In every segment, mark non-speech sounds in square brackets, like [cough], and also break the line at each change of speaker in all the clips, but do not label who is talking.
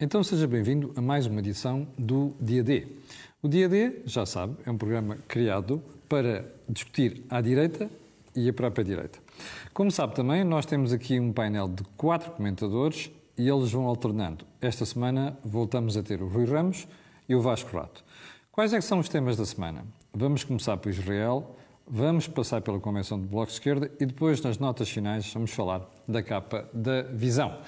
Então seja bem-vindo a mais uma edição do Dia D. O Dia D, já sabe, é um programa criado para discutir à direita e a própria direita. Como sabe também, nós temos aqui um painel de quatro comentadores e eles vão alternando. Esta semana voltamos a ter o Rui Ramos e o Vasco Rato. Quais é são os temas da semana? Vamos começar por Israel, vamos passar pela Convenção do Bloco de Esquerda e depois, nas notas finais, vamos falar da capa da Visão.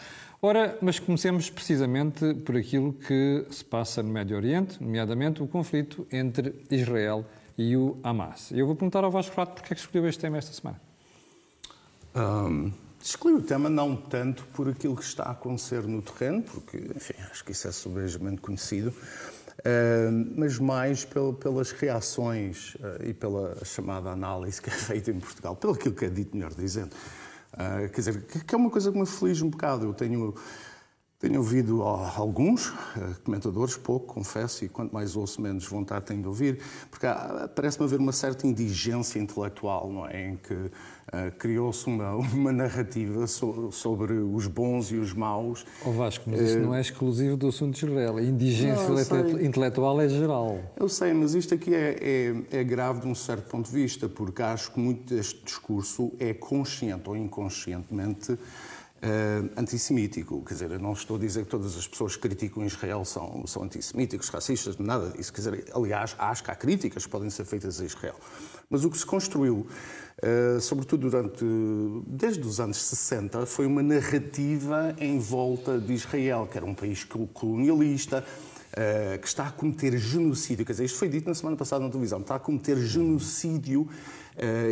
Ora, mas comecemos precisamente por aquilo que se passa no Médio Oriente, nomeadamente o conflito entre Israel e o Hamas. Eu vou perguntar ao Vasco Rato porque é que escolheu este tema esta semana.
Um, escolhi o tema não tanto por aquilo que está a acontecer no terreno, porque, enfim, acho que isso é sobejamente conhecido, uh, mas mais pel, pelas reações uh, e pela chamada análise que é [laughs] feita em Portugal, pelo aquilo que é dito, melhor dizendo. Uh, quer dizer, que, é uma coisa que me aflige um bocado. Eu tenho tenho ouvido alguns eh, comentadores, pouco, confesso, e quanto mais ouço, menos vontade tenho de ouvir, porque parece-me haver uma certa indigência intelectual, não é? Em que uh, criou-se uma, uma narrativa so, sobre os bons e os maus.
Oh Vasco, mas isso uh, não é exclusivo do assunto de Israel. A indigência não, intelectual é geral.
Eu sei, mas isto aqui é, é, é grave de um certo ponto de vista, porque acho que muito deste discurso é consciente ou inconscientemente uh, antissemítico. Quer dizer, eu não estou a dizer que todas as pessoas que criticam Israel são, são antissemíticos, racistas, nada disso. Quer dizer, aliás, acho que há críticas que podem ser feitas a Israel. Mas o que se construiu, uh, sobretudo durante, desde os anos 60, foi uma narrativa em volta de Israel, que era um país colonialista, Uh, que está a cometer genocídio. Quer dizer, isto foi dito na semana passada na televisão, está a cometer genocídio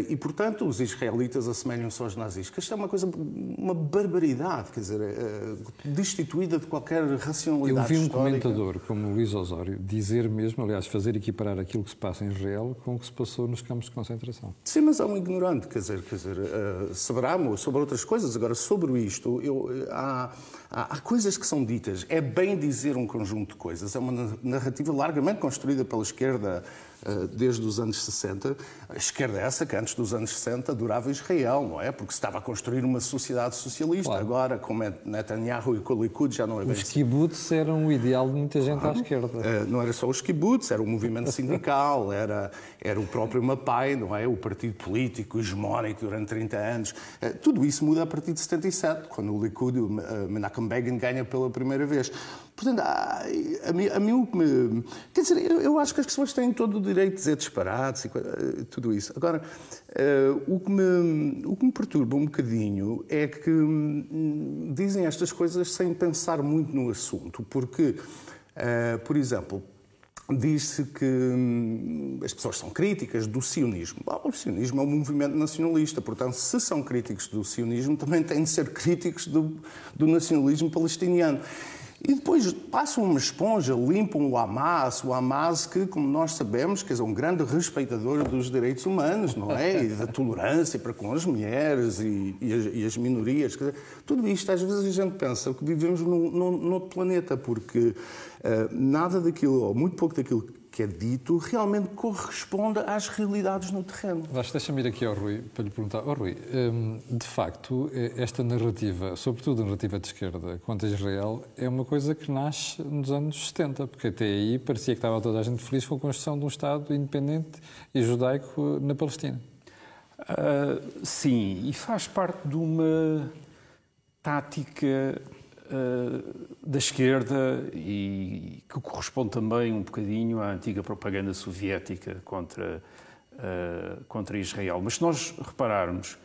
e, portanto, os israelitas assemelham-se aos nazis. Que isto é uma coisa, uma barbaridade, quer dizer, uh, destituída de qualquer racionalidade
Eu vi um
histórica.
comentador como Luís Osório dizer mesmo, aliás, fazer equiparar aquilo que se passa em Israel com o que se passou nos campos de concentração.
Sim, mas é um ignorante, quer dizer, quer dizer uh, saberá sobre outras coisas. Agora, sobre isto, eu, há, há, há coisas que são ditas. É bem dizer um conjunto de coisas. É uma narrativa largamente construída pela esquerda eh, desde os anos 60, a esquerda é essa que antes dos anos 60 adorava Israel, não é? Porque se estava a construir uma sociedade socialista. Claro. Agora, como é Netanyahu e com o Likud, já não é bem
Os assim. kibbutz eram o ideal de muita gente claro. à esquerda.
Eh, não era só os kibbutz, era o movimento sindical, [laughs] era, era o próprio Mapai, não é? O partido político hegemónico durante 30 anos. Eh, tudo isso muda a partir de 77, quando o Likud, o Menachem Begin, ganha pela primeira vez. Portanto, a, mim, a mim o que me. Quer dizer, eu, eu, acho que as pessoas têm todo o direito de dizer disparates e eh, tudo isso. Agora, uh, o, que me, o que me perturba um bocadinho é que um, dizem estas coisas sem pensar muito no assunto, porque, uh, por exemplo, Diz-se que hum, as pessoas são críticas do sionismo. Bom, o sionismo é um movimento nacionalista, portanto, se são críticos do sionismo, também têm de ser críticos do, do nacionalismo palestiniano. E depois passam uma esponja, limpam o Hamas, o Hamas que, como nós sabemos, que é um grande respeitador dos direitos humanos, não é? E da tolerância para com as mulheres e, e, as, e as, minorias. Dizer, tudo isto, às vezes a gente pensa que vivemos num, outro planeta, porque uh, nada daquilo, ou muito pouco daquilo que é dito realmente corresponde às realidades no terreno.
Deixa-me ir aqui ao Rui para lhe perguntar. Oh, Rui, hum, de facto, esta narrativa, sobretudo a narrativa de esquerda quanto a Israel, é uma coisa que nasce nos anos 70, porque até aí parecia que estava toda a gente feliz com a construção de um Estado independente e judaico na Palestina.
Uh, sim, e faz parte de uma tática da esquerda e que corresponde também um bocadinho à antiga propaganda soviética contra, uh, contra Israel. Mas se nós repararmos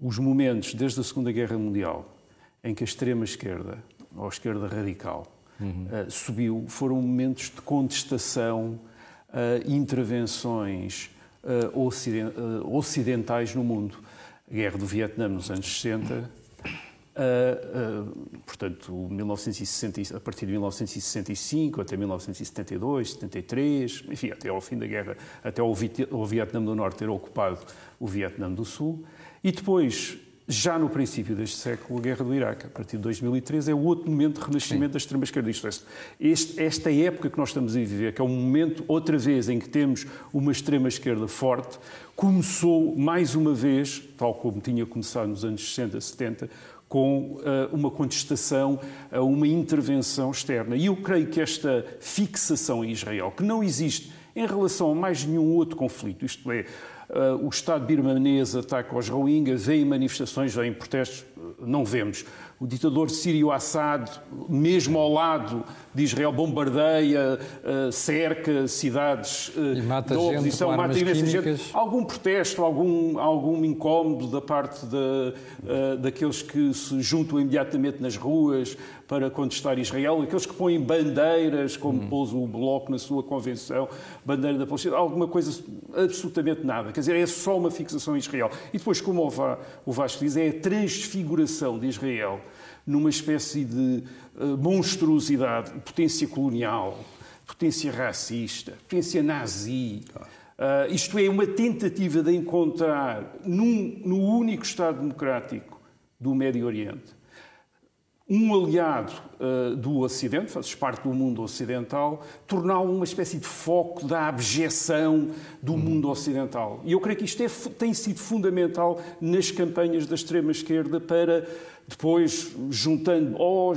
os momentos desde a Segunda Guerra Mundial em que a extrema-esquerda, ou a esquerda radical, uhum. uh, subiu, foram momentos de contestação, intervenções ocidentais no mundo. A Guerra do Vietnã nos anos 60 Uh, uh, portanto, 1960, a partir de 1965 até 1972, 73, enfim, até ao fim da guerra, até o, o Vietnã do Norte ter ocupado o Vietnã do Sul, e depois, já no princípio deste século, a guerra do Iraque, a partir de 2013, é o outro momento de renascimento Sim. da extrema-esquerda. Isto é, este, esta época que nós estamos a viver, que é um momento, outra vez, em que temos uma extrema-esquerda forte, começou mais uma vez, tal como tinha começado nos anos 60, 70, com uh, uma contestação a uma intervenção externa. E eu creio que esta fixação em Israel, que não existe em relação a mais nenhum outro conflito, isto é, uh, o Estado birmanês ataca os Rohingyas, vem manifestações, vem protestos, não vemos o ditador sírio Assad, mesmo ao lado de Israel, bombardeia, eh, cerca cidades
eh, e mata
da
oposição,
gente mata
imensa
gente. Algum protesto, algum, algum incómodo da parte de, uh, daqueles que se juntam imediatamente nas ruas para contestar Israel, aqueles que põem bandeiras, como hum. pôs o Bloco na sua convenção, bandeira da Palestina, alguma coisa, absolutamente nada. Quer dizer, é só uma fixação em Israel. E depois, como o Vasco diz, é a transfiguração de Israel numa espécie de uh, monstruosidade, potência colonial, potência racista, potência nazi. Uh, isto é, uma tentativa de encontrar num, no único Estado democrático do Médio Oriente um aliado uh, do Ocidente, fazes parte do mundo ocidental, torná-lo uma espécie de foco da abjeção do uhum. mundo ocidental. E eu creio que isto é, tem sido fundamental nas campanhas da extrema-esquerda para depois juntando oh,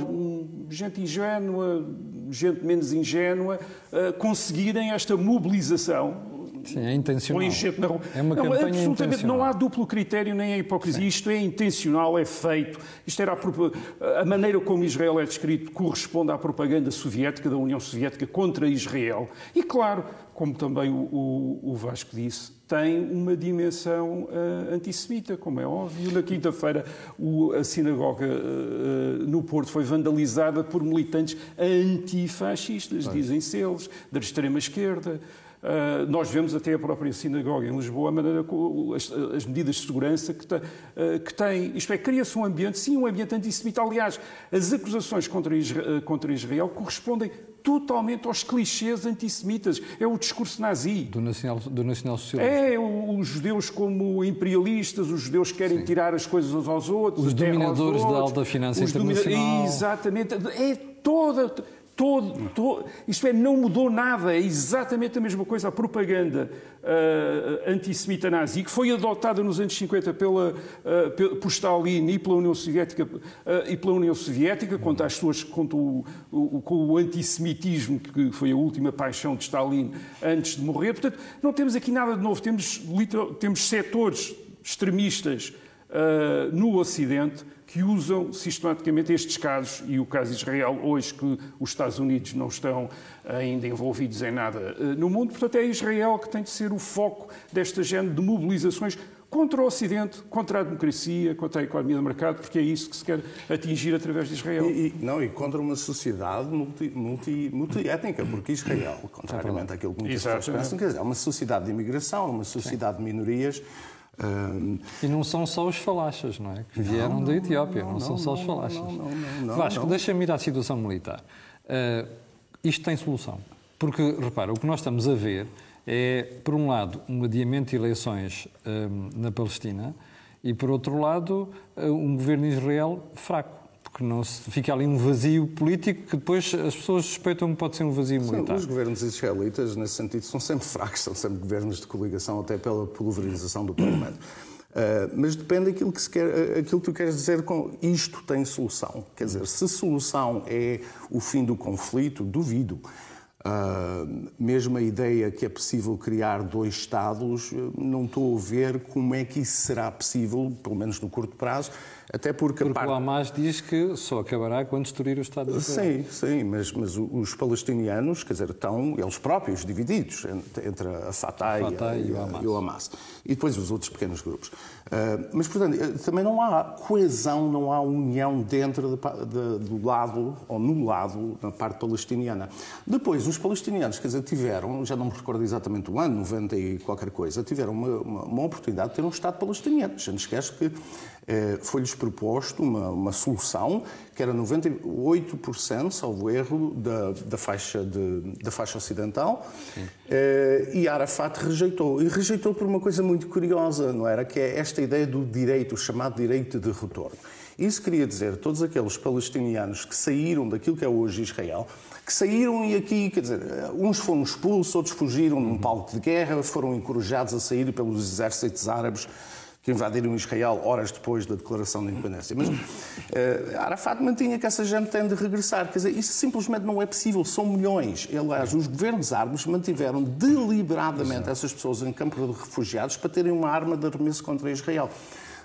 gente ingênua, gente menos ingênua, uh, conseguirem esta mobilização.
Sim, é intencional.
Na rua. É uma não, campanha absolutamente intencional. não há duplo critério nem a hipocrisia. Sim. Isto é intencional, é feito. Isto era a, a, maneira como Israel é descrito corresponde à propaganda soviética da União Soviética contra Israel. E claro, como também o, o, o Vasco disse, tem uma dimensão uh, antissemita, como é óbvio. Na quinta-feira, a sinagoga uh, no Porto foi vandalizada por militantes antifascistas, dizem-se eles, da extrema-esquerda. Uh, nós vemos até a própria sinagoga em Lisboa, a maneira as, as medidas de segurança que, uh, que tem. Isto é, cria-se um ambiente, sim, um ambiente antissemita. Aliás, as acusações contra Israel, contra Israel correspondem totalmente aos clichês antissemitas. É o discurso nazi.
Do nacional, do nacional
É os judeus como imperialistas, os judeus que querem Sim. tirar as coisas uns aos outros.
Os dominadores da alta finança internacional.
Exatamente. É toda Todo, todo, isto é, não mudou nada, é exatamente a mesma coisa. A propaganda uh, antissemita nazi, que foi adotada nos anos 50 pela, uh, por Stalin e pela União Soviética, uh, e pela União Soviética contra as suas, contra o, o, com o antissemitismo, que foi a última paixão de Stalin antes de morrer. Portanto, não temos aqui nada de novo. Temos, temos setores extremistas no Ocidente que usam sistematicamente estes casos, e o caso de Israel, hoje que os Estados Unidos não estão ainda envolvidos em nada eh, no mundo, portanto é Israel que tem de ser o foco desta género de mobilizações contra o Ocidente, contra a democracia, contra a economia de mercado, porque é isso que se quer atingir através de Israel.
E, e não, e contra uma sociedade multi, multi, multiétnica, porque Israel, contrariamente àquilo que muitas pessoas pensam, quer dizer, é uma sociedade de imigração, uma sociedade Sim. de minorias,
e não são só os falachas, não é? Que vieram não, da Etiópia, não, não, são só os falachas. Não, Vasco, deixa-me ir à situação militar. Uh, isto tem solução. Porque, repara, o que nós estamos a ver é, por um lado, um adiamento de eleições na Palestina e, por outro lado, uh, um governo de Israel fraco porque não se fica ali um vazio político que depois as pessoas suspeitam que pode ser um vazio militar.
Os governos israelitas, nesse sentido, são sempre fracos, são sempre governos de coligação, até pela pulverização do Parlamento. Uh, mas depende daquilo que, se quer, aquilo que tu queres dizer com isto tem solução. Quer dizer, se solução é o fim do conflito, duvido. Uh, mesmo a ideia que é possível criar dois Estados, não estou a ver como é que isso será possível, pelo menos no curto prazo, até porque,
porque parte... o Hamas diz que só acabará quando destruir o Estado de
Israel. Sim, sim, mas, mas os palestinianos, quer dizer, estão eles próprios divididos entre a Fatah, a Fatah e, e, o Hamas. e, o Hamas. E depois os outros pequenos grupos. Uh, mas, portanto, eh, também não há coesão, não há união dentro de, de, do lado, ou no lado, na parte palestiniana. Depois, os palestinianos, quer dizer, tiveram, já não me recordo exatamente o ano, 90 e qualquer coisa, tiveram uma, uma, uma oportunidade de ter um Estado palestiniano. Já não esquece que foi-lhes proposto uma, uma, solução que era 98%, salvo erro, da, da, faixa, de, da faixa ocidental, eh, e Arafat rejeitou. E rejeitou por uma coisa muito curiosa, não era? Que é esta ideia do direito, o chamado direito de retorno. Isso queria dizer todos aqueles palestinianos que saíram daquilo que é hoje Israel, que saíram e aqui, quer dizer, uns foram expulsos, outros fugiram num palco de guerra, foram encorajados a sair pelos exércitos árabes que invadiram Israel horas depois da declaração de independência. Mas uh, Arafat mantinha que essa gente tem de regressar. Quer dizer, isso simplesmente não é possível. São milhões. Aliás, os governos árabes mantiveram deliberadamente essas pessoas em campos de refugiados para terem uma arma de arremesso contra Israel.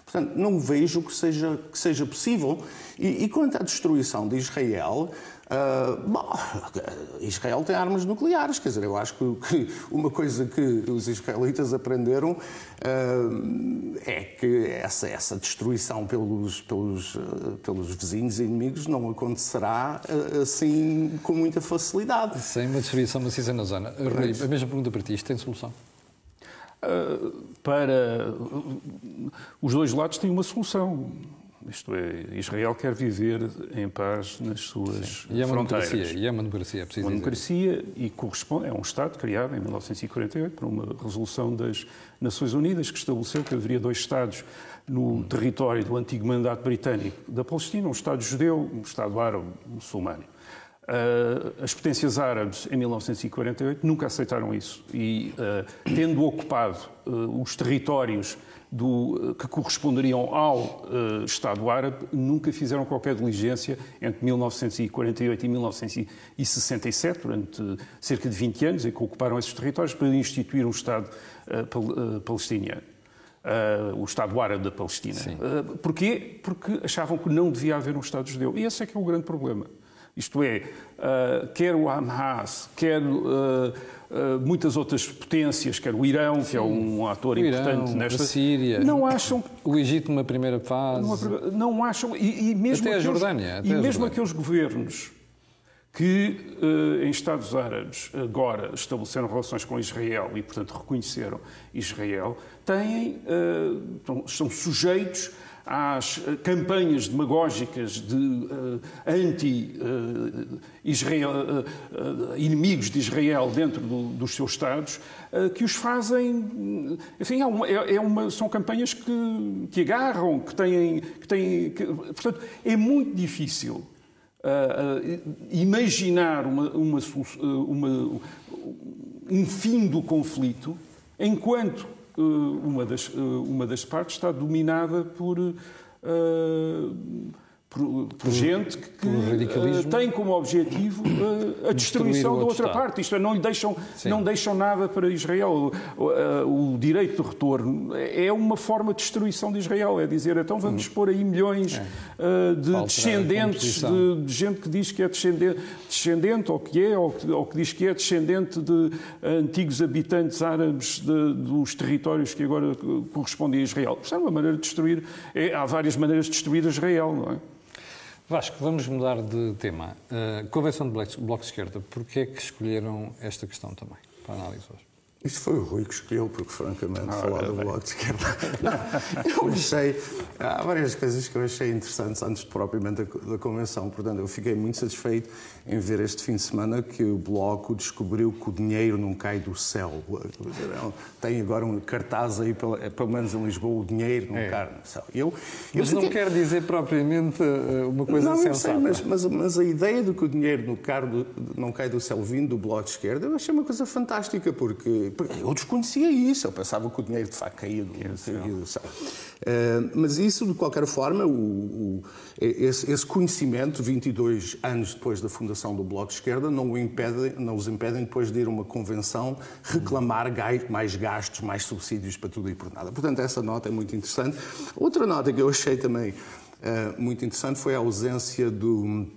Portanto, não vejo que seja, que seja possível. E, e quanto à destruição de Israel, Uh, bom, Israel tem armas nucleares, quer dizer, eu acho que, que uma coisa que os israelitas aprenderam uh, é que essa, essa destruição pelos, pelos, uh, pelos vizinhos e inimigos não acontecerá assim com muita facilidade.
Sem uma destruição maciça na zona. Rui, a mesma pergunta para ti, isto tem solução?
para os dois lados têm uma solução. Isto é, Israel quer viver em paz nas suas
e é
fronteiras.
Democracia, e é uma democracia, é preciso
Uma
democracia
dizer. e corresponde, é um Estado criado em 1948 por uma resolução das Nações Unidas que estabeleceu que haveria dois Estados no território do antigo mandato britânico da Palestina, um Estado judeu, um Estado árabe muçulmano. Uh, as potências árabes, em 1948, nunca aceitaram isso. E, uh, tendo ocupado uh, os territórios do, que corresponderiam ao Estado árabe, nunca fizeram qualquer diligência entre 1948 e 1967, durante cerca de 20 anos, em que ocuparam esses territórios, para instituir um Estado pal palestiniano. Uh, o Estado Árabe da Palestina. Uh, porquê? Porque achavam que não devia haver um Estado judeu. E esse é que é o grande problema. Isto é, uh, quer o Hamas, quer uh, uh, muitas outras potências, quer o Irão, Sim. que é um ator importante nesta.
A Síria.
Não acham.
O Egito numa primeira fase.
Numa, não acham. E, e mesmo
até
aqueles,
a Jordânia. Até
e mesmo aqueles governos que em Estados Árabes agora estabeleceram relações com Israel e, portanto, reconheceram Israel, têm, são sujeitos às campanhas demagógicas de uh, anti-Israel, uh, uh, inimigos de Israel dentro do, dos seus Estados, que os fazem. Enfim, é uma, é uma, são campanhas que, que agarram, que têm. Que têm que, portanto, é muito difícil. imaginar uma, uma, uma, um fim do conflito enquanto uma das, uma das partes está dominada por, uh, por, por, gente que uh, tem como objetivo uh, a destruição da outra
Estado.
parte. Isto é, não lhe deixam, não deixam nada para Israel. O, o, direito de retorno é uma forma de destruição de Israel. É dizer, então vamos pôr aí milhões
é.
de
Falta
descendentes, de, de, gente que diz que é descendente, descendente ou que é, ou que, ou que diz que é descendente de antigos habitantes árabes de, dos territórios que agora correspondem a Israel. Isto é uma maneira de destruir. É, há várias maneiras de destruir Israel, não é?
Vasco, vamos mudar de tema. Uh, Convenção de Bloco de Esquerda, porquê é que escolheram esta questão também para análise hoje?
Isto foi o Rui que escolheu, porque francamente, ah, falar do Bloco de Esquerda. eu achei. Há várias coisas que eu achei interessantes antes propriamente da, da, Convenção. Portanto, eu fiquei muito satisfeito em ver este fim de semana que o Bloco descobriu que o dinheiro não cai do céu. Tem agora um cartaz aí, pelo, pelo menos em Lisboa, o dinheiro não é. cai do céu. Eu,
mas
eu
fiquei... não quer dizer propriamente uma coisa
não,
sensata.
Sei, mas, mas, mas, a ideia de que o dinheiro não cai do, não cai do céu vindo do Bloco de Esquerda, eu achei uma coisa fantástica, porque eu desconhecia isso, eu pensava que o dinheiro de facto caía do, céu. Uh, mas isso, de qualquer forma, o, o, esse, esse, conhecimento, 22 anos depois da fundação do Bloco de Esquerda, não, impede, não os impedem depois de ir a uma convenção reclamar mais gastos, mais subsídios para tudo e por nada. Portanto, essa nota é muito interessante. Outra nota que eu achei também uh, muito interessante foi a ausência do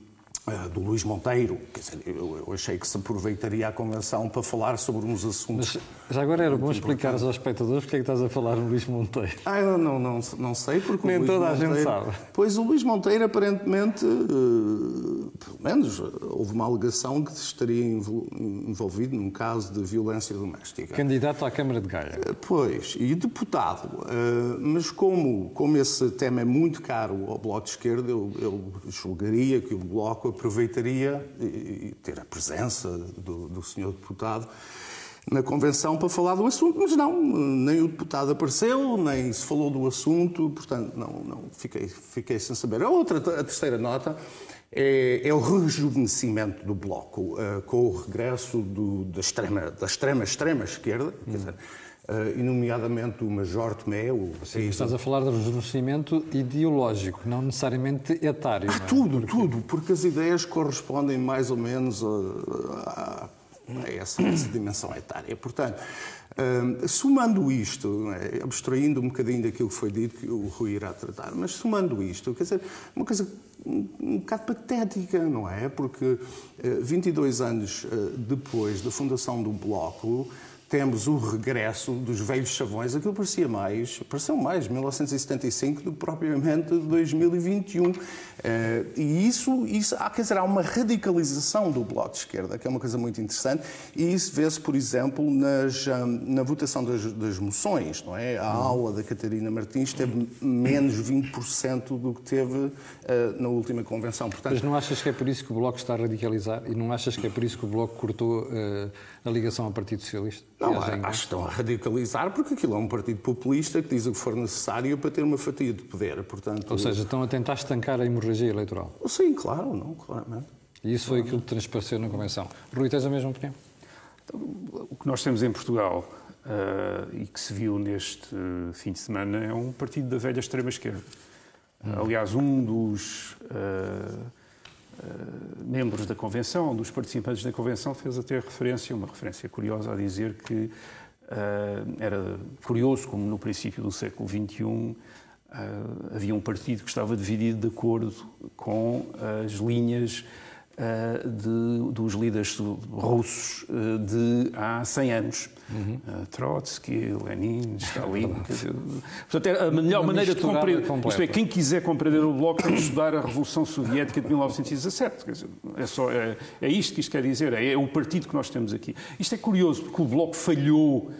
do Luís Monteiro. Quer dizer, eu, eu, achei que se aproveitaria a convenção para falar sobre uns assuntos.
Mas já agora era bom explicar aos espectadores porque é que estás a falar no Luís Monteiro.
Ah, eu não, não, não sei, porque
Nem
o Luís
toda
Monteiro,
a gente sabe.
Pois o Luís Monteiro, aparentemente, uh, pelo menos, houve uma alegação que estaria envolvido num caso de violência doméstica.
Candidato à Câmara de Gaia.
Uh, pois, e deputado. Mas como, como esse tema é muito caro ao Bloco de Esquerda, eu, eu julgaria que o Bloco aproveitaria e ter a presença do, do senhor deputado na convenção para falar do assunto, mas não, nem o deputado apareceu, nem se falou do assunto, portanto, não, não fiquei, fiquei sem saber. A outra, a terceira nota é, é o rejuvenescimento do Bloco, uh, com o regresso do, da, extrema, da extrema, extrema esquerda, quer dizer, e nomeadamente o Major Tomé. O
Sim, estás a falar de rejuvenescimento ideológico, não necessariamente etário.
Ah, tudo, porque... tudo, porque as ideias correspondem mais ou menos a, a, a essa, essa dimensão etária. Portanto, uh, somando isto, é, abstraindo um bocadinho daquilo que foi dito, que o Rui irá tratar, mas somando isto, quer dizer, uma coisa um, um bocado patética, não é? Porque uh, 22 anos uh, depois da fundação do Bloco, temos o regresso dos velhos chavões, aquilo parecia mais, pareceu mais 1975 do que propriamente 2021. Eh, e isso, isso há, quer dizer, há uma radicalização do Bloco de Esquerda, que é uma coisa muito interessante, e isso vê-se, por exemplo, nas, ah, na votação das, das, moções, não é? A aula da Catarina Martins teve menos 20% do que teve uh, na última convenção.
Portanto, Mas não achas que é por isso que o Bloco está a radicalizar? E não achas que é por isso que o Bloco cortou uh, a ligação ao Partido Socialista?
Não, acho que estão a radicalizar porque aquilo é um partido populista que diz o que for necessário para ter uma fatia de poder. Portanto,
Ou seja, estão a tentar estancar a hemorragia eleitoral.
Sim, claro, não, claramente.
E isso foi aquilo que transpareceu na Convenção. Rui, tens a mesma opinião?
Então, o que nós temos em Portugal uh, e que se viu neste fim de semana é um partido da velha extrema-esquerda. Hum. Aliás, um dos uh, uh, membros da Convenção, um dos participantes da Convenção, fez até referência, uma referência curiosa, a dizer que era curioso como no princípio do século XXI Uh, havia um partido que estava dividido de acordo com as linhas uh, de, dos líderes russos uh, de há 100 anos. Uhum. Trotsky, Lenin, [laughs] Stalin. portanto, é a melhor Uma maneira de compreender. Isto é, quem quiser compreender o Bloco tem de estudar a Revolução Soviética de 1917. Dizer, é, só, é, é isto que isto quer dizer, é, é o partido que nós temos aqui. Isto é curioso, porque o Bloco falhou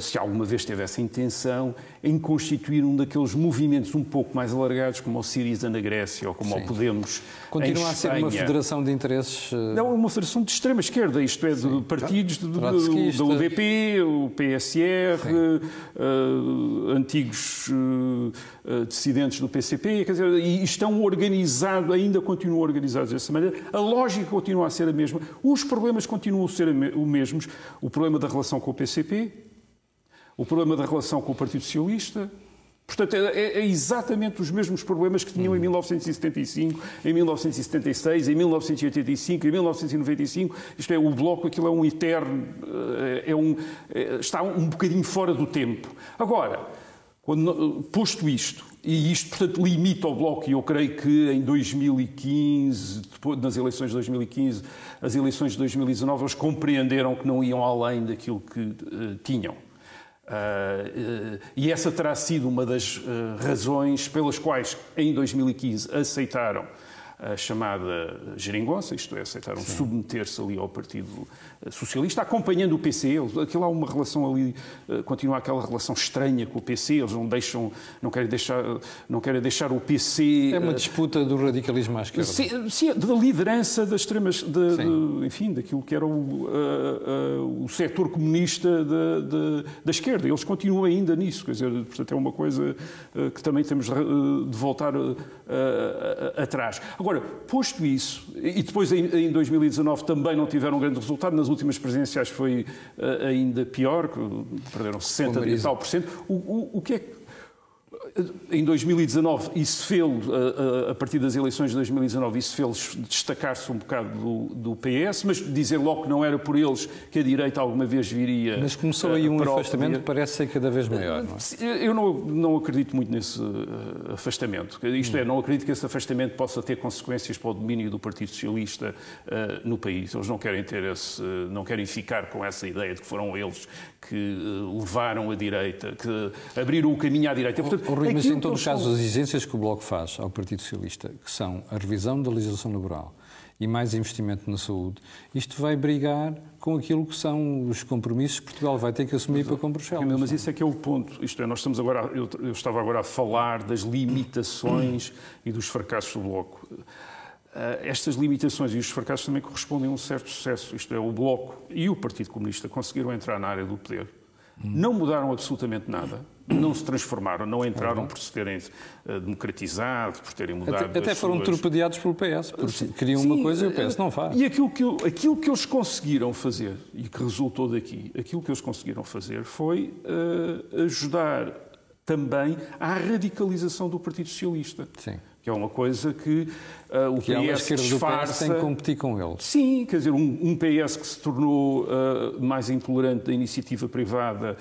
se alguma vez teve essa intenção, em constituir um daqueles movimentos um pouco mais alargados, como o Siriza na Grécia ou como Sim. o Podemos.
Continua a ser uma federação de interesses.
Ah, Não, uma federação de extrema esquerda, isto é, de partidos do, do UDP, o PSR, uh, antigos uh, dissidentes do PCP, quer dizer, e estão organizados, ainda continuam organizados dessa maneira. A lógica continua a ser a mesma, os problemas continuam a ser os mesmos. O problema da relação com o PCP, o problema da relação com o Partido Socialista. Portanto, é, é, é exatamente os mesmos problemas que tinham em 1975, em 1976, em 1985, em 1995. Isto é, o Bloco, aquilo é um eterno, eh, é um, é, está um bocadinho fora do tempo. Agora, quando, posto isto, e isto, portanto, limita o Bloco, e eu creio que em 2015, depois, nas eleições de 2015, as eleições de 2019, eles compreenderam que não iam além daquilo que uh, tinham. Uh, e essa terá sido uma das uh, razões pelas quais, em 2015, aceitaram a chamada geringonça, isto é, aceitaram submeter-se ali ao Partido Socialista, acompanhando o PC. Aquilo há uma relação ali, eh, continua aquela relação estranha com o PC, eles não deixam, não querem deixar, não querem deixar o PC...
É uma eh, disputa do radicalismo à esquerda.
Sim, sim da liderança das extremas, de, de, enfim, daquilo que era o, uh, uh, o setor comunista de, de, da esquerda. Eles continuam ainda nisso, quer dizer, portanto é uma coisa uh, que também temos de voltar atrás. Agora, Agora, posto isso, e depois em 2019 também não tiveram um grande resultado, nas últimas presidenciais foi uh, ainda pior, perderam 60 e tal por cento. O, o, o que é que em 2019, isso fez, a partir das eleições de 2019, isso fez destacar-se um bocado do, do, PS, mas dizer logo que não era por eles que a direita alguma vez viria.
Mas começou aí um afastamento que parece ser cada vez maior. Não
é? Eu não, não acredito muito nesse uh, afastamento. Isto é, não acredito que esse afastamento possa ter consequências para o domínio do Partido Socialista uh, no país. Eles não querem ter esse, não querem ficar com essa ideia de que foram eles que levaram a direita, que abriram o caminho à direita.
Portanto, Rui, mas em todos os casos, as exigências que o Bloco faz ao Partido Socialista, que são a revisão da legislação laboral e mais investimento na saúde, isto vai brigar com aquilo que são os compromissos que Portugal vai ter que assumir mas, para com Bruxelas.
Mas isso é que é o ponto. Isto é, nós estamos agora, eu, eu estava agora a falar das limitações [coughs] e dos fracassos do Bloco. Uh, estas limitações e os fracassos também correspondem a um certo sucesso. Isto é, o Bloco e o Partido Comunista conseguiram entrar na área do poder Não mudaram absolutamente nada não se transformaram, não entraram por se terem uh, democratizado, por terem mudado.
Até, até foram suas... torpedeados pelo PS, porque queriam Sim, uma coisa e o PS não faz.
E aquilo que, aquilo que eles conseguiram fazer, e que resultou daqui, aquilo que eles conseguiram fazer foi uh, ajudar também à radicalização do Partido Socialista.
Sim
que é uma coisa que uh, o
que
PS
é
disfarça...
tem que competir com eles.
Sim, quer dizer, um, um PS que se tornou uh, mais intolerante da iniciativa privada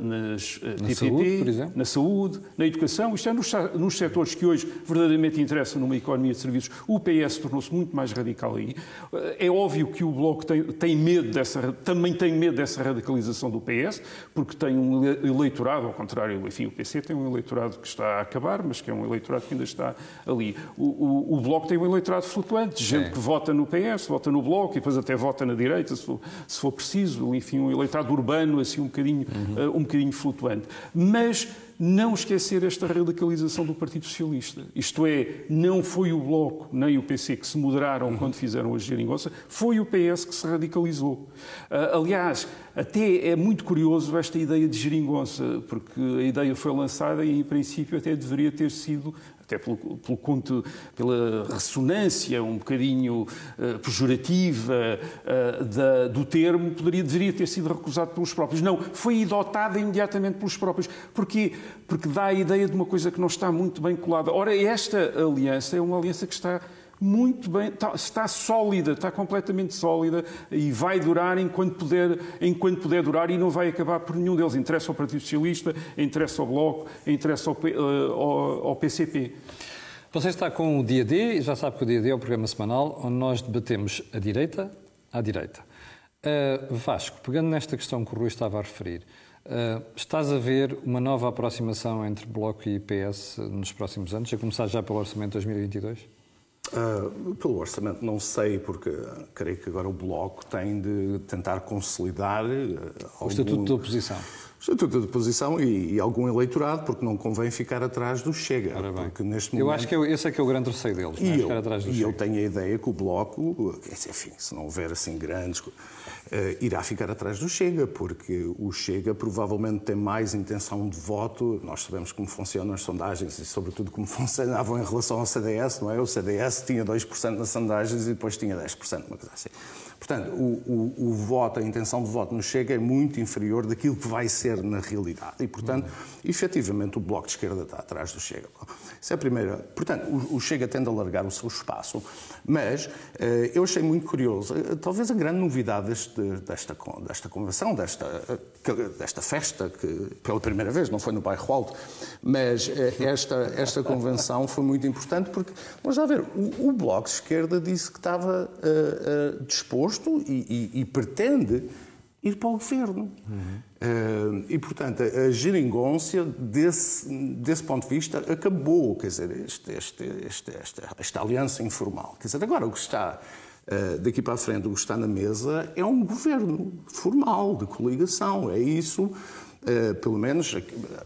nas uh,
na saúde, por exemplo.
na saúde, na educação, isto é nos, nos setores que hoje verdadeiramente interessam numa economia de serviços, o PS tornou-se muito mais radical aí. Uh, é óbvio que o Bloco tem, tem medo dessa, também tem medo dessa radicalização do PS, porque tem um eleitorado, ao contrário, enfim, o PC tem um eleitorado que está a acabar, mas que é um eleitorado que ainda está ali. O, o, o Bloco tem um eleitorado flutuante, gente é. que vota no PS, vota no Bloco e depois até vota na direita, se for, se for preciso, enfim, um eleitorado urbano, assim, um bocadinho uhum uhum. um bocadinho flutuante. Mas não esquecer esta radicalização do Partido Socialista. Isto é, não foi o Bloco nem o PC que se moderaram uhum. quando fizeram a geringonça, foi o PS que se radicalizou. Uh, aliás, até é muito curioso esta ideia de geringonça, porque a ideia foi lançada e, em princípio, até deveria ter sido até pelo, pelo conto, pela ressonância um bocadinho uh, pejorativa uh, da, do termo, poderia, deveria ter sido recusado pelos próprios. Não, foi adotada imediatamente pelos próprios. Porquê? Porque dá a ideia de uma coisa que não está muito bem colada. Ora, esta aliança é uma aliança que está muito bem, está, está, sólida, está completamente sólida e vai durar enquanto puder, enquanto puder durar e não vai acabar por nenhum deles. Interessa ao Partido Socialista, interessa ao Bloco, interessa ao, uh, ao, ao PCP.
Você está com o Dia D, já sabe que o Dia D é o programa semanal onde nós debatemos a direita à direita. Uh, Vasco, pegando nesta questão que o Rui estava a referir, uh, estás a ver uma nova aproximação entre Bloco e PS nos próximos anos, a começar já pelo Orçamento de 2022?
Uh, pelo orçamento não sei, porque creio que agora o Bloco tem de tentar consolidar... Uh,
o algum... Estatuto de Oposição.
Estatuto de oposição e, e, algum eleitorado, porque não convém ficar atrás do Chega. Porque neste
momento... Eu acho que esse é que é o grande receio deles, e
é?
eu,
ficar
atrás do
e
Chega.
eu tenho a ideia que o Bloco, enfim, se não houver assim grandes, irá ficar atrás do Chega, porque o Chega provavelmente tem mais intenção de voto. Nós sabemos como funcionam as sondagens e, sobretudo, como [laughs] funcionavam em relação ao CDS, não é? O CDS tinha 2% nas sondagens e depois tinha 10%, uma coisa assim. Portanto, o, o, o, voto, a intenção de voto no Chega é muito inferior daquilo que vai ser na realidade. E, portanto, uhum. efetivamente, o Bloco de Esquerda está atrás do Chega. Isso é a primeira. Portanto, o, o Chega tende a largar o seu espaço. Mas eh, eu achei muito curioso, eh, talvez a grande novidade deste, desta, desta convenção, desta, eh, desta festa, que pela primeira vez, não foi no bairro Alto, mas esta, esta convenção foi muito importante porque, vamos lá ver, o, o Bloco de Esquerda disse que estava uh, uh, disposto e, e, e pretende ir para o governo. Uhum. Uh, e, portanto, a geringonça, desse, desse ponto de vista, acabou. Quer dizer, este, este, este, esta, esta aliança informal. Quer dizer, agora o que está uh, daqui para a frente, o que está na mesa é um governo formal, de coligação. É isso Uh, pelo menos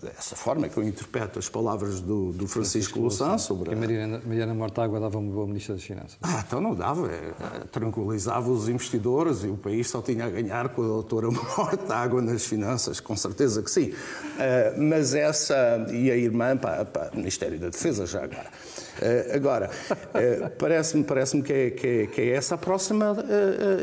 dessa forma que eu interpreto as palavras do, do Francisco, Louçã sobre...
A Mariana, Mariana Mortágua dava uma boa Ministra das Finanças.
Ah, então não dava. É, tranquilizava os investidores e o país só tinha a ganhar com a doutora [laughs] Mortágua nas finanças, com certeza que sim. Uh, mas essa... E a irmã para, para o Ministério da Defesa já agora. Uh, agora, parece-me parece que, é, que, é, que é essa a próxima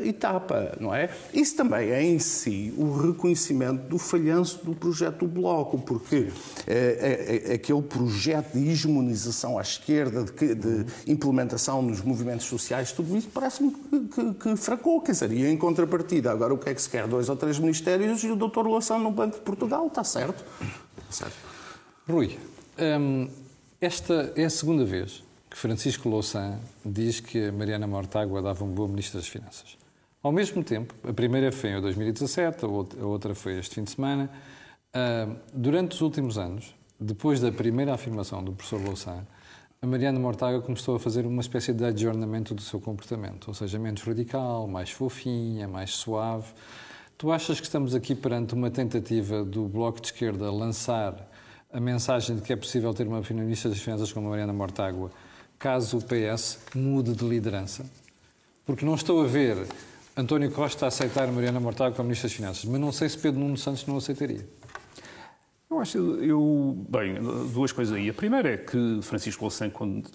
etapa, não é? Isso também é em si o reconhecimento do falhanço do projeto do Bloco, porque é, é, aquele projeto de hegemonização à esquerda, de, de, implementação nos movimentos sociais, tudo isso parece-me que, que, que, fracou, quer dizer, e em contrapartida, agora o que é que se quer? Dois ou três ministérios e o doutor Lação no Banco de Portugal, está certo? Está certo.
Rui, hum, esta é a segunda vez que Francisco Louçã diz que a Mariana Mortágua dava um bom Ministro das Finanças. Ao mesmo tempo, a primeira foi em 2017, a outra foi este fim de semana. Ah, durante os últimos anos, depois da primeira afirmação do professor Louçã, a Mariana Mortágua começou a fazer uma espécie de adjornamento do seu comportamento, ou seja, menos radical, mais fofinha, mais suave. Tu achas que estamos aqui perante uma tentativa do Bloco de Esquerda lançar a mensagem de que é possível ter uma Ministra das Finanças como a Mariana Mortágua, caso o PS mude de liderança? Porque não estou a ver António Costa a aceitar Mariana Mortágua como Ministra das Finanças, mas não sei se Pedro Nuno Santos não aceitaria.
Eu acho, eu, bem, duas coisas aí. A primeira é que Francisco Louçã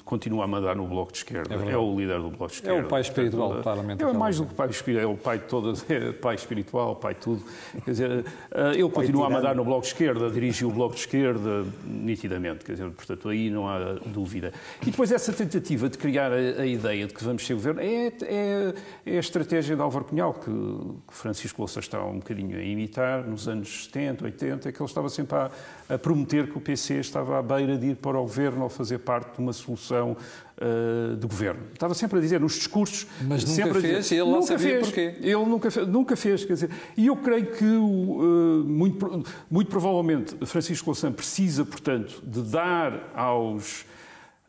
continua a mandar no Bloco de Esquerda. É, é, o líder do Bloco de Esquerda.
É o pai espiritual do Parlamento.
É mais do que pai espiritual, é o pai de todas, [laughs] é pai espiritual, pai de tudo. Quer dizer, eh, ele continua a mandar no Bloco de Esquerda, dirige o Bloco de Esquerda nitidamente, quer dizer, portanto, aí não há dúvida. E depois essa tentativa de criar a, a ideia de que vamos ser governo é, é, é a estratégia de Álvaro Cunhal, que, que Francisco Louçã está um bocadinho a imitar nos anos 70, 80, que ele estava sempre a a prometer que o PC estava à beira de ir para o governo ou fazer parte de uma solução uh, de governo. Estava sempre a dizer nos discursos.
Mas nunca
sempre
fez, dizer, e ele lá sabia
fez,
porquê.
Ele nunca fez, nunca fez, quer dizer, e eu creio que uh, muito, muito provavelmente Francisco Louçã precisa, portanto, de dar aos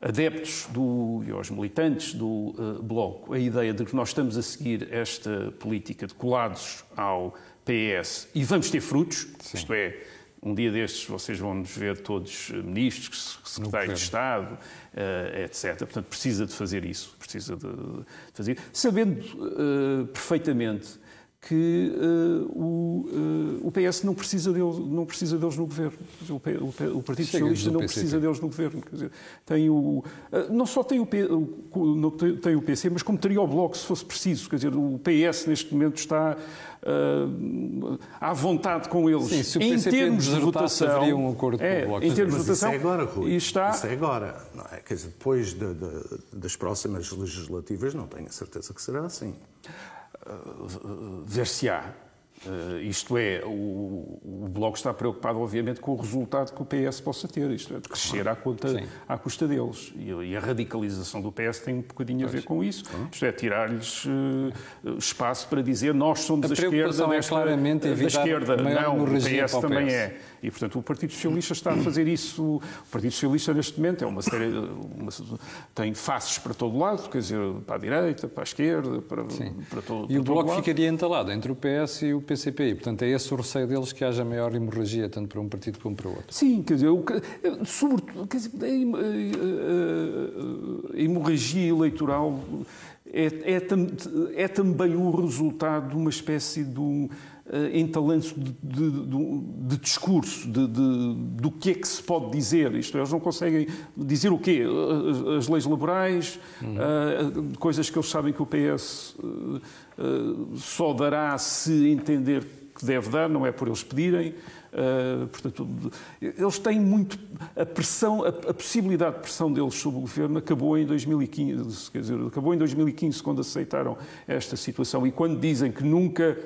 adeptos do, e aos militantes do uh, Bloco a ideia de que nós estamos a seguir esta política de colados ao PS e vamos ter frutos, Sim. isto é, um dia destes vocês vão nos ver todos eh, ministros, secretários de Estado, uh, etc. Portanto, precisa de fazer isso, precisa de, fazer, sabendo uh, perfeitamente que uh, o, o, PS não precisa, deles, não precisa deles no governo. O, o, o Partido Chega Socialista não precisa deles no governo. Quer dizer, tem o, não só tem o, tem o PC, mas como teria o Bloco se fosse preciso. Quer dizer, o PS neste momento está uh, à vontade com eles.
Sim, se o em termos de votação, haveria um acordo
é,
com o Bloco.
Em termos
Mas
de votação,
isso é agora, Rui.
Está...
Isso é agora. Não é? Quer dizer, depois de, de, das próximas legislativas, não tenho a certeza que será assim.
Ver-se-á. Uh, isto é, o, o, Bloco está preocupado, obviamente, com o resultado que o PS possa ter, isto é, de crescer à, conta, à custa deles. E, e, a radicalização do PS tem um bocadinho a ver com isso. Isto é, tirar-lhes uh, espaço para dizer nós somos a, a esquerda,
é claramente da esquerda.
Não, o PS também é. E, portanto, o Partido Socialista está a fazer isso. O Partido Socialista, neste momento, é uma série. Uma, tem faces para todo lado, quer dizer, para a direita, para a esquerda, para, para todo
E
o
Bloco
lado.
ficaria entalado entre o PS e o PCP. Portanto, é esse o receio deles que haja maior hemorragia, tanto para um partido como para o outro.
Sim, quer dizer, o, sobretudo, quer dizer, a, hemorragia eleitoral é, é, é, também o resultado de uma espécie de um entalanço de, de, de, de discurso, de, do que é que se pode dizer. Isto eles não conseguem dizer o quê? As, as leis laborais, uh, coisas que eles sabem que o PS uh, só dará se entender que deve dar, não é por eles pedirem. Uh, portanto, eles têm muito. A pressão, a, a, possibilidade de pressão deles sobre o governo acabou em 2015, quer dizer, acabou em 2015 quando aceitaram esta situação e quando dizem que nunca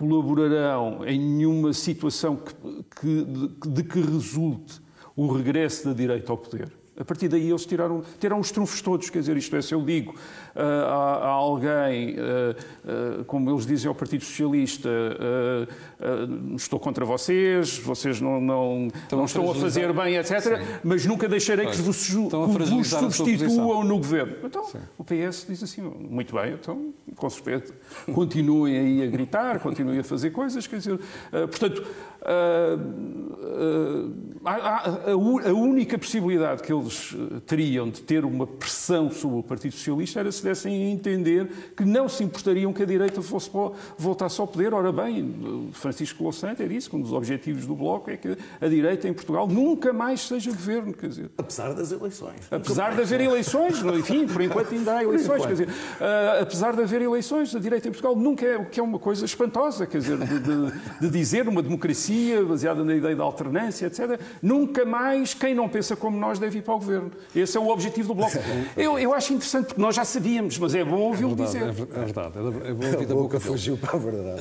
colaborarão em nenhuma situação que, que, de, de que resulte o regresso da direita ao poder. A partir daí eles tiraram, tiraram os trunfos todos, quer dizer, isto é, se eu digo uh, a, a, alguém, uh, uh, como eles dizem ao Partido Socialista, estou contra vocês, vocês não, não estão, não a, estão a fazer bem, etc., Sim. mas nunca deixarei que vos, vos substituam no governo. Então, Sim. o PS diz assim, muito bem, então, com certeza, continuem aí a gritar, continuem a fazer coisas, quer dizer, portanto, a, a, a única possibilidade que eles teriam de ter uma pressão sobre o Partido Socialista era se dessem a entender que não se importariam que a direita fosse voltasse ao poder. Ora bem, Francisco Louçã é disse que um dos objetivos do Bloco é que a direita em Portugal nunca mais seja governo. Quer dizer,
apesar das eleições.
Apesar de haver eleições, enfim, por enquanto ainda há eleições. Quer dizer, uh, apesar de haver eleições, a direita em Portugal nunca é, que é uma coisa espantosa, quer dizer, de, de, de dizer uma democracia baseada na ideia da alternância, etc. Nunca mais quem não pensa como nós deve ir para o governo. Esse é o objetivo do Bloco. Eu, eu acho interessante, porque nós já sabíamos, mas é bom ouvi-lo
é
dizer.
É verdade, é bom ouvir da boca
fugiu para a verdade.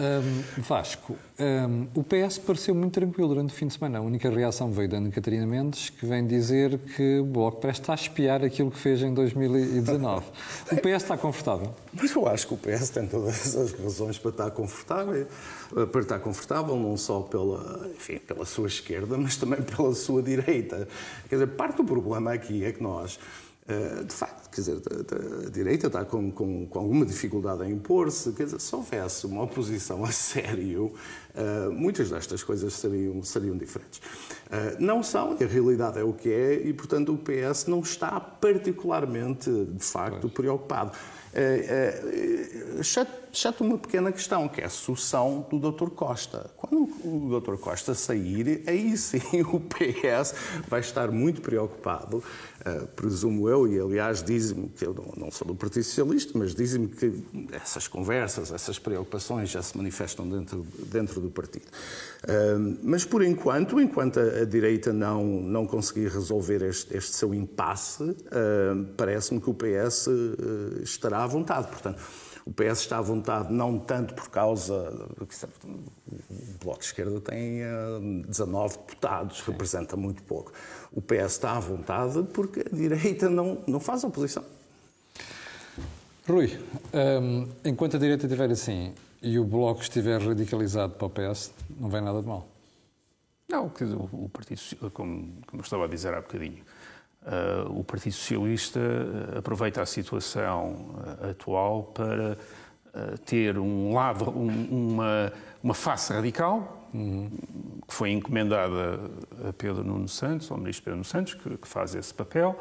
Um, Vasco, um, o PS pareceu muito tranquilo durante o fim de semana. A única reação veio da Ana Catarina Mendes, que vem dizer que o Bloco parece estar a espiar aquilo que fez em 2019. o PS está confortável?
Mas eu acho que o PS tem todas as razões para estar confortável, para estar confortável não só pela, enfim, pela sua esquerda, mas também pela sua direita. Quer dizer, parte do problema aqui é que nós eh, de facto, quer dizer, a, direita está com, com, com, alguma dificuldade em impor-se. Quer dizer, se houvesse uma oposição a sério, uh, muitas destas coisas seriam, seriam diferentes. Uh, não são, a realidade é o que é, e portanto o PS não está particularmente, de facto, pois. preocupado. Exceto uma pequena questão, que é a sucessão do Dr. Costa. Quando o Dr. Costa sair, aí sim [laughs] o PS vai estar muito preocupado, uh, presumo eu, e aliás dizem-me que eu não, sou do Partido Socialista, mas dizem-me que essas conversas, essas preocupações já se manifestam dentro, dentro do partido. Uh, mas por enquanto, enquanto a, direita não, não conseguir resolver este, este seu impasse, uh, parece-me que o PS estará à vontade. Portanto, o PS está à vontade não tanto por causa. O Bloco de Esquerda tem 19 eh, deputados, Sim. representa muito pouco. O PS está à vontade porque a direita não, não faz oposição.
Rui, um, ehm, enquanto a direita estiver assim e o Bloco estiver radicalizado para o PS, não vem nada de mal.
Não, o Partido, como, como eu estava a dizer há bocadinho, Uh, o Partido Socialista uh, aproveita a situação uh, atual para ter um lado, um, uma, uma face radical, uhum. que foi encomendada a Pedro Nuno Santos, ao ministro Pedro Nuno Santos, que, que faz esse papel,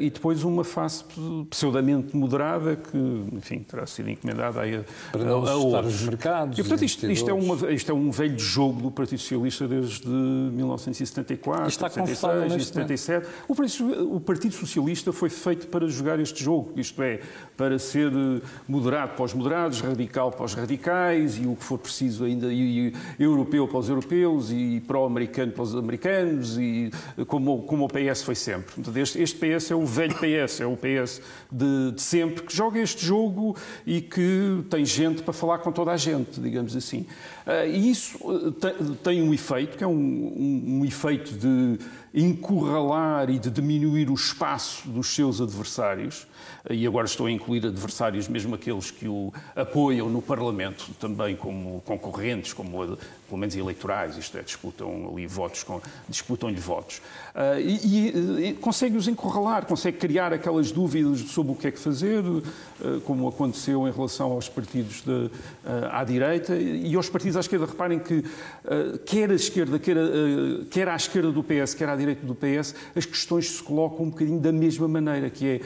e depois uma face pseudamente moderada que, enfim, terá sido encomendada a,
Para não a, a outros. os mercados.
E, portanto, isto, isto, é uma, isto é um velho jogo do Partido Socialista desde 1974, está 76 e 77. O Partido, o Partido Socialista foi feito para jogar este jogo, isto é, para ser eh, moderado para os moderados, radical para os radicais e o que for preciso ainda, e, e europeu para os europeus e pró-americano para os americanos, e como, como o PS foi sempre. Portanto, este, este PS PS é o velho PS, é o PS de, de, sempre, que joga este jogo e que tem gente para falar com toda a gente, digamos assim. Uh, e isso tem, tem, um efeito, que é um, um, um efeito de encurralar e de diminuir o espaço dos seus adversários, e agora estou a incluir adversários, mesmo aqueles que o apoiam no Parlamento, também como concorrentes, como pelo menos eleitorais, isto é, disputam ali votos, disputam-lhe votos. Uh, e, e consegue-os encurralar, consegue criar aquelas dúvidas sobre o que é que fazer, uh, como aconteceu em relação aos partidos de, uh, à direita e aos partidos à esquerda. Reparem que, quer a esquerda, quer, a, quer à esquerda do PS, quer à direita do PS, as questões se colocam um bocadinho da mesma maneira, que é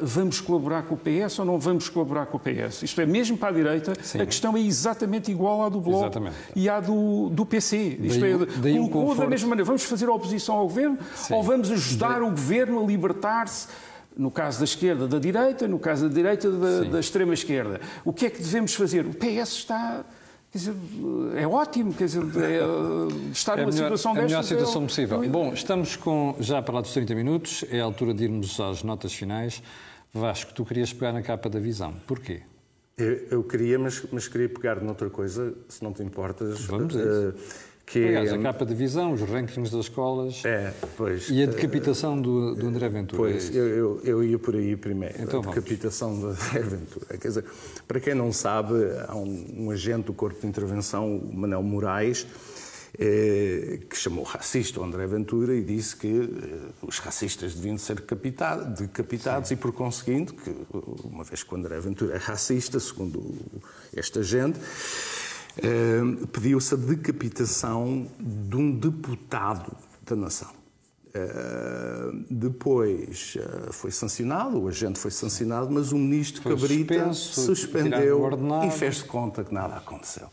vamos colaborar com o PS ou não vamos colaborar com o PS? Isto é, mesmo para a direita, Sim. a questão é exatamente igual à do Bloco exatamente. e à do, do PC. Isto daí, é, daí colocou um da mesma maneira. Vamos fazer a oposição ao governo Sim. ou vamos ajudar o governo a libertar-se no caso da esquerda, da direita, no caso da direita, da, da extrema-esquerda. O que é que devemos fazer? O PS está Quer dizer, é ótimo, quer dizer, é, [laughs] estar é numa melhor, situação
desta. É a melhor situação é, possível. Bom, estamos com, já para lá dos 30 minutos, é a altura de irmos às notas finais. Vasco, tu querias pegar na capa da visão. Porquê?
Eu, eu queria, mas, mas queria pegar noutra coisa, se não te importas.
Vamos uh, que Aliás, a capa de visão, os rankings das escolas
é, pois,
e a decapitação do, do André Ventura.
Pois, é eu, eu, eu, ia por aí primeiro. Então, a decapitação vamos. do [laughs] André Ventura. Quer dizer, para quem não sabe, há um, um agente do Corpo de Intervenção, o Manel Moraes, eh, que chamou racista o André Ventura e disse que eh, os racistas deviam ser decapitados Sim. e, por conseguinte, que uma vez que o André Ventura é racista, segundo esta gente, Uh, pediu-se a decapitação de um deputado da nação. Uh, depois uh, foi sancionado, o agente foi sancionado, mas o ministro foi Cabrita suspenso, suspendeu e fez de conta que nada aconteceu.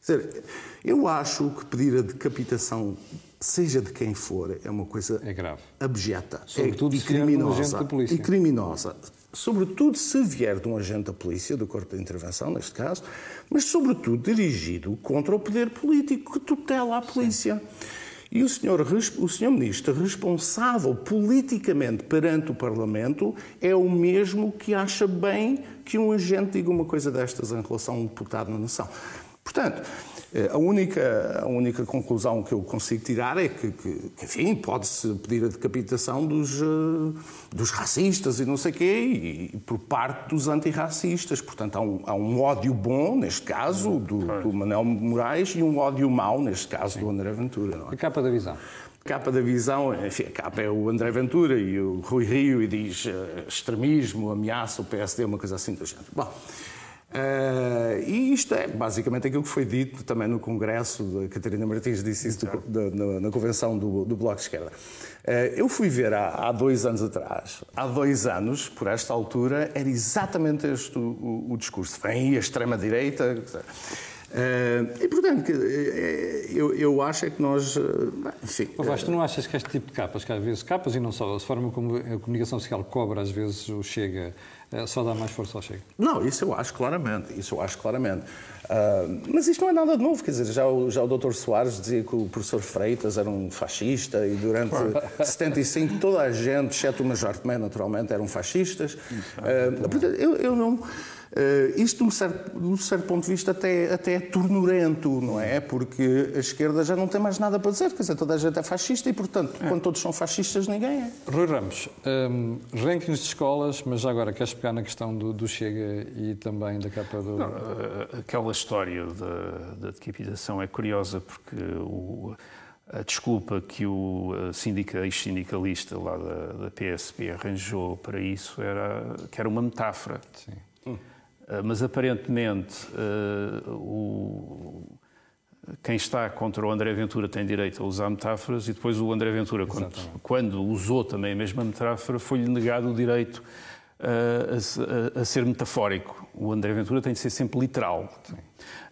Dizer, eu acho que pedir a decapitação, seja de quem for, é uma coisa
é grave.
abjeta
Sobretudo
é, criminosa. E criminosa sobretudo se vier de um agente da polícia, do corpo de intervenção, neste caso, mas sobretudo dirigido contra o poder político que tutela a polícia. Sim. E o senhor, o senhor ministro responsável politicamente perante o Parlamento é o mesmo que acha bem que um agente diga uma coisa destas em relação a um deputado na nação. Portanto, a única, a única conclusão que eu consigo tirar é que, que, que enfim, pode-se pedir a decapitação dos, uh, dos racistas e não sei o quê, e, e, por parte dos antirracistas. Portanto, há um, há um ódio bom, neste caso, do, do Manuel Moraes, e um ódio mau, neste caso, Sim. do André Ventura. Não
é? A capa da visão
capa da visão, enfim, a capa é o André Ventura e o Rui Rio e diz uh, extremismo, ameaça o PSD, uma coisa assim do género. Bom, Uh, e isto é basicamente aquilo que foi dito também no Congresso, a Catarina Martins disse isso do, da, na, na, convenção do, do Bloco de Esquerda. Uh, eu fui ver há, há, dois anos atrás, há dois anos, por esta altura, era exatamente este o, o, o discurso. Vem a extrema-direita. Uh, e, portanto, eu, eu acho é que nós. Enfim.
Tu não achas que este tipo de capas, que às vezes capas e não só, a forma como a comunicação social cobra, às vezes o chega só dá mais força ao Chega.
Não, isso eu acho claramente, isso eu acho claramente. Uh, mas isto não é nada de novo, quer dizer, já o, já o Dr. Soares dizia que o professor Freitas era um fascista e durante 75 [laughs] toda a gente, exceto o Major Tomé, naturalmente, eram fascistas. Uh, portanto, eu, eu não... Uh, isto, de um, certo, de um certo ponto de vista, até, até é tornurento, não é? Porque a esquerda já não tem mais nada para dizer, quer dizer, toda a gente é fascista e, portanto, é. quando todos são fascistas, ninguém é.
Rui Ramos, um, rankings de escolas, mas já agora queres pegar na questão do, do Chega e também da capa do. Não,
aquela história da, da decapitação é curiosa porque o a desculpa que o sindica, ex-sindicalista lá da, da, PSP arranjou para isso era que era uma metáfora. Sim. Eh, mas aparentemente eh, o, quem está contra o André Ventura tem direito a usar metáforas e depois o André Ventura, quando, quando, usou também a mesma metáfora, foi-lhe negado o direito a, a, a, ser metafórico. O André Ventura tem de ser sempre literal.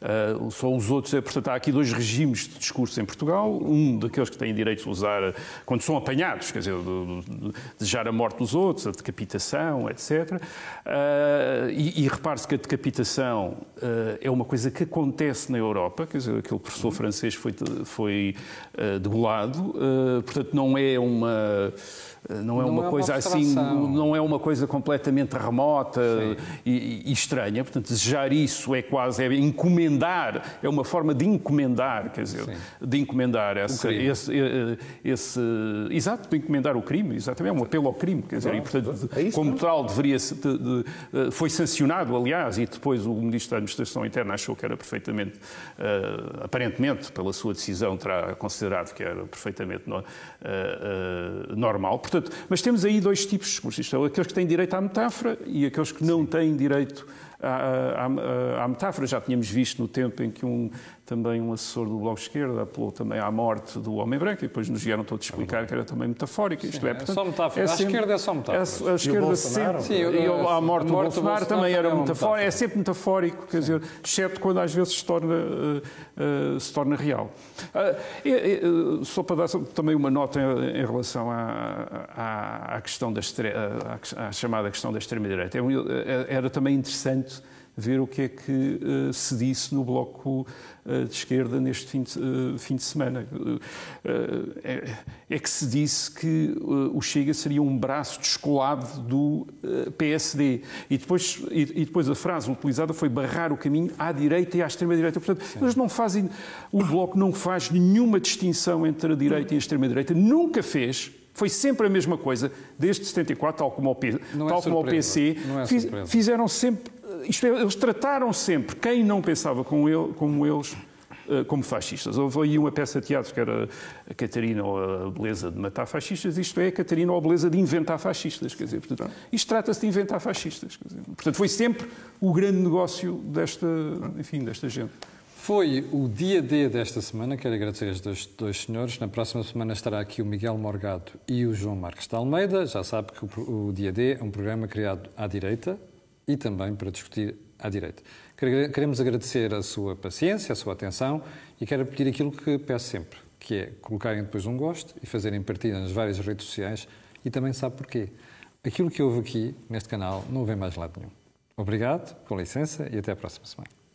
Uh, só os outros, é, portanto, há aqui dois regimes de discurso em Portugal. Um daqueles que têm direito a usar quando são apanhados, quer dizer, de, de, desejar a morte dos outros, a decapitação, etc. Uh, e, e repare-se que a decapitação uh, é uma coisa que acontece na Europa, quer dizer, aquele professor francês foi, foi degolado, portanto, não é uma não é não uma é coisa uma assim, não é uma coisa completamente remota e, e, estranha. Portanto, desejar isso é quase é encomendar, é uma forma de encomendar, quer dizer, Sim. de encomendar essa, esse, eh, esse, exato, de encomendar o crime, exatamente, é um apelo ao crime, quer dizer, e portanto, é como tal deveria de, de, eh, foi sancionado, aliás, e depois o Ministro da Administração Interna achou que era perfeitamente, uh, aparentemente, pela sua decisão, terá considerado que era perfeitamente no, uh, uh, normal. Portanto, mas temos aí dois tipos de é, aqueles que têm direito à metáfora e aqueles que não têm direito à, metáfora. Já tínhamos visto no tempo em que um, também um assessor do Bloco de Esquerda apelou também à morte do homem branco e depois nos vieram todos explicar que era também metafórico. Isto
sim, é, portanto, é só metáfora. É sempre, a esquerda é só metáfora.
A, a esquerda sempre. Sim, e a, a morte do Bolsonaro, Bolsonaro também era metafórico. É sempre metafórico, quer dizer, exceto quando às vezes se torna, uh, uh, se torna real. Uh, só para dar também uma nota em, em relação à, à, à questão da à, à chamada questão da extrema-direita. É era também interessante ver o que é que uh, se disse no Bloco uh, de Esquerda neste fim de, uh, fim de semana. É, é, que se disse que o Chega seria um braço descolado do PSD. E depois, e, e, depois a frase utilizada foi barrar o caminho à direita e à extrema-direita. Portanto, Sim. eles não fazem. O Bloco não faz nenhuma distinção entre a direita e a extrema-direita, nunca fez foi sempre a mesma coisa, desde 74, tal como o, P, é tal como o PC. É fiz, fizeram sempre isto é, eles trataram sempre quem não pensava como, ele, como eles eh, como fascistas. Houve aí uma peça de teatro que era a Catarina ou a beleza de matar fascistas, isto é a Catarina ou a beleza de inventar fascistas. Quer dizer, portanto, isto trata-se de inventar fascistas. Dizer, portanto, foi sempre o grande negócio desta, enfim, desta gente.
Foi o dia D desta semana. Quero agradecer aos dois, dois, senhores. Na próxima semana estará aqui o Miguel Morgado e o João Marques de Almeida. Já sabe que o, o dia D é um programa criado à direita, e também para discutir à direita. Queremos agradecer a sua paciência, a sua atenção e quero pedir aquilo que peço sempre, que é colocarem depois um gosto e fazerem partida nas várias redes sociais e também sabe porquê. Aquilo que houve aqui neste canal não vem mais lado nenhum. Obrigado, com licença e até a próxima semana.